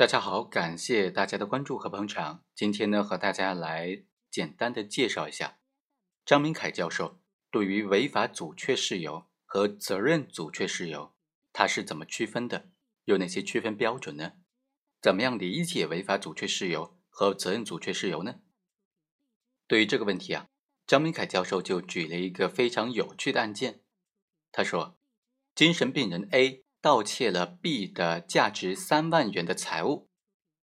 大家好，感谢大家的关注和捧场。今天呢，和大家来简单的介绍一下张明凯教授对于违法阻却事由和责任阻却事由，他是怎么区分的？有哪些区分标准呢？怎么样理解违法阻却事由和责任阻却事由呢？对于这个问题啊，张明凯教授就举了一个非常有趣的案件。他说，精神病人 A。盗窃了 B 的价值三万元的财物，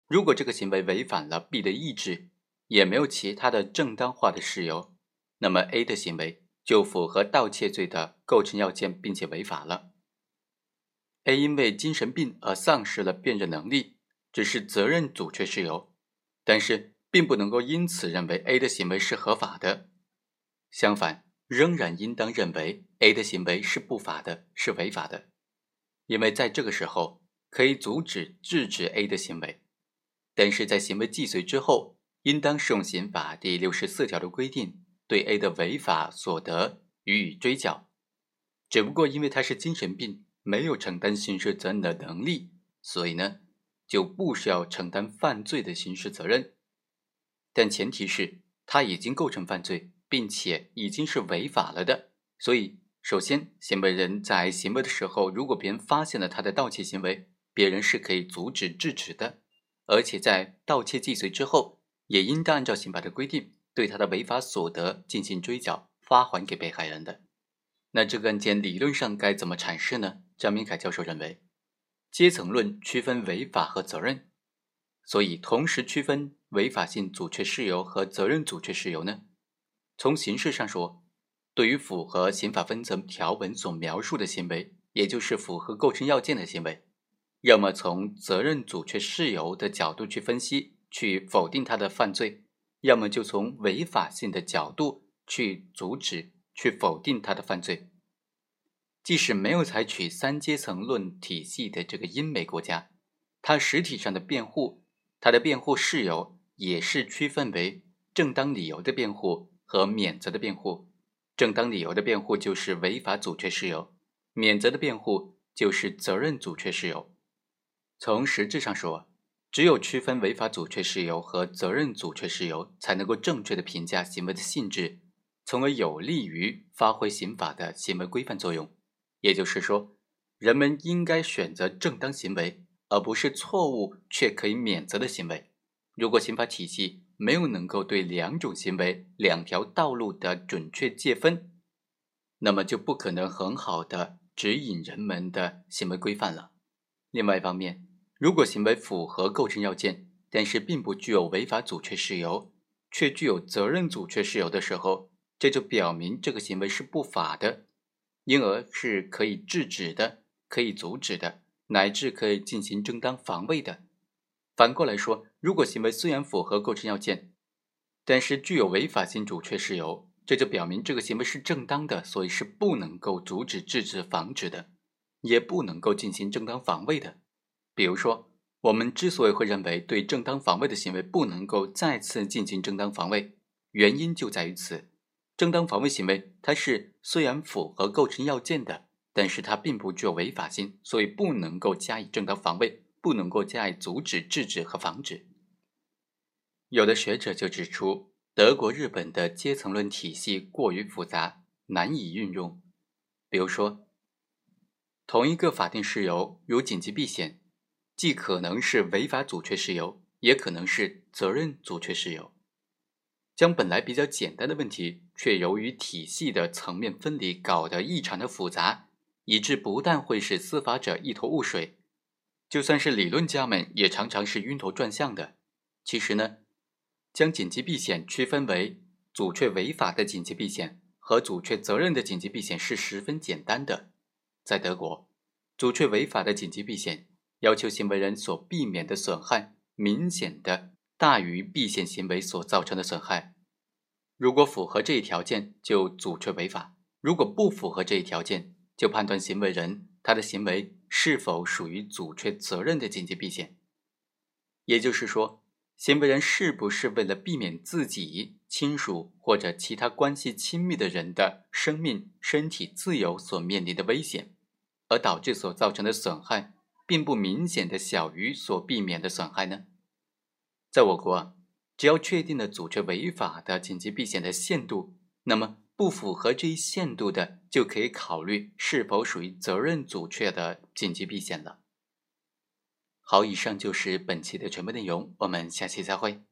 如果这个行为违反了 B 的意志，也没有其他的正当化的事由，那么 A 的行为就符合盗窃罪的构成要件，并且违法了。A 因为精神病而丧失了辨认能力，只是责任阻却事由，但是并不能够因此认为 A 的行为是合法的，相反，仍然应当认为 A 的行为是不法的，是违法的。因为在这个时候可以阻止制止 A 的行为，但是在行为既遂之后，应当适用刑法第六十四条的规定，对 A 的违法所得予以追缴。只不过因为他是精神病，没有承担刑事责任的能力，所以呢就不需要承担犯罪的刑事责任。但前提是他已经构成犯罪，并且已经是违法了的，所以。首先，行为人在行为的时候，如果别人发现了他的盗窃行为，别人是可以阻止制止的；而且在盗窃既遂之后，也应当按照刑法的规定，对他的违法所得进行追缴，发还给被害人的。那这个案件理论上该怎么阐释呢？张明凯教授认为，阶层论区分违法和责任，所以同时区分违法性阻却事由和责任阻却事由呢？从形式上说。对于符合刑法分则条文所描述的行为，也就是符合构成要件的行为，要么从责任阻却事由的角度去分析，去否定他的犯罪；要么就从违法性的角度去阻止、去否定他的犯罪。即使没有采取三阶层论体系的这个英美国家，它实体上的辩护，它的辩护事由也是区分为正当理由的辩护和免责的辩护。正当理由的辩护就是违法阻却事由，免责的辩护就是责任阻却事由。从实质上说，只有区分违法阻却事由和责任阻却事由，才能够正确的评价行为的性质，从而有利于发挥刑法的行为规范作用。也就是说，人们应该选择正当行为，而不是错误却可以免责的行为。如果刑法体系，没有能够对两种行为、两条道路的准确界分，那么就不可能很好的指引人们的行为规范了。另外一方面，如果行为符合构成要件，但是并不具有违法阻却事由，却具有责任阻却事由的时候，这就表明这个行为是不法的，因而是可以制止的、可以阻止的，乃至可以进行正当防卫的。反过来说，如果行为虽然符合构成要件，但是具有违法性阻却事由，这就表明这个行为是正当的，所以是不能够阻止、制止、防止的，也不能够进行正当防卫的。比如说，我们之所以会认为对正当防卫的行为不能够再次进行正当防卫，原因就在于此：正当防卫行为它是虽然符合构成要件的，但是它并不具有违法性，所以不能够加以正当防卫。不能够加以阻止、制止和防止。有的学者就指出，德国、日本的阶层论体系过于复杂，难以运用。比如说，同一个法定事由，如紧急避险，既可能是违法阻却事由，也可能是责任阻却事由。将本来比较简单的问题，却由于体系的层面分离，搞得异常的复杂，以致不但会使司法者一头雾水。就算是理论家们也常常是晕头转向的。其实呢，将紧急避险区分为阻却违法的紧急避险和阻却责任的紧急避险是十分简单的。在德国，阻却违法的紧急避险要求行为人所避免的损害明显的大于避险行为所造成的损害。如果符合这一条件，就阻却违法；如果不符合这一条件，就判断行为人他的行为。是否属于阻却责任的紧急避险？也就是说，行为人是不是为了避免自己、亲属或者其他关系亲密的人的生命、身体自由所面临的危险，而导致所造成的损害，并不明显的小于所避免的损害呢？在我国，只要确定了阻却违法的紧急避险的限度，那么不符合这一限度的，就可以考虑是否属于责任阻却的紧急避险了。好，以上就是本期的全部内容，我们下期再会。